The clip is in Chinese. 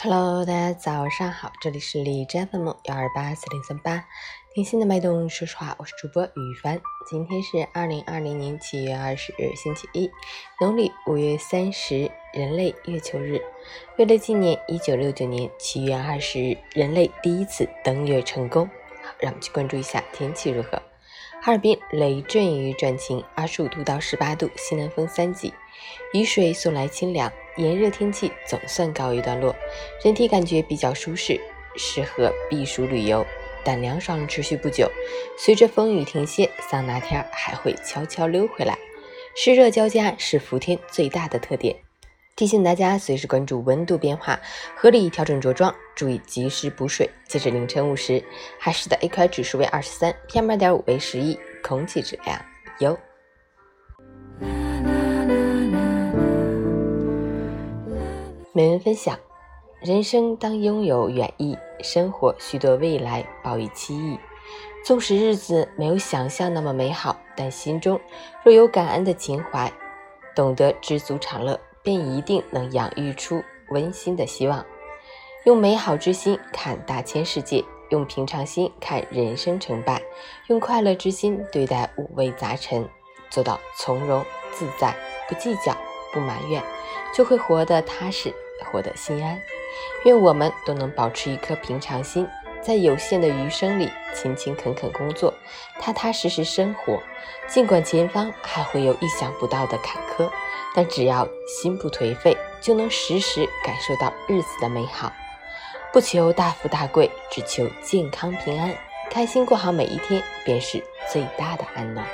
Hello，大家早上好，这里是李斋 FM 幺二八四零三八，听心的脉动，说实话，我是主播雨凡。今天是二零二零年七月二十日，星期一，农历五月三十，人类月球日。为了纪念一九六九年七月二十日人类第一次登月成功，好，让我们去关注一下天气如何。哈尔滨雷阵雨转晴，二十五度到十八度，西南风三级，雨水送来清凉。炎热天气总算告一段落，人体感觉比较舒适，适合避暑旅游。但凉爽持续不久，随着风雨停歇，桑拿天还会悄悄溜回来。湿热交加是伏天最大的特点，提醒大家随时关注温度变化，合理调整着装，注意及时补水。截至凌晨五时，海市的 AQI 指数为二十三，PM 二点五为十一，空气质量优。美文分享：人生当拥有远意，生活需对未来抱以期意。纵使日子没有想象那么美好，但心中若有感恩的情怀，懂得知足常乐，便一定能养育出温馨的希望。用美好之心看大千世界，用平常心看人生成败，用快乐之心对待五味杂陈，做到从容自在，不计较，不埋怨，就会活得踏实。活得心安，愿我们都能保持一颗平常心，在有限的余生里勤勤恳恳工作，踏踏实实生活。尽管前方还会有意想不到的坎坷，但只要心不颓废，就能时时感受到日子的美好。不求大富大贵，只求健康平安，开心过好每一天，便是最大的安暖。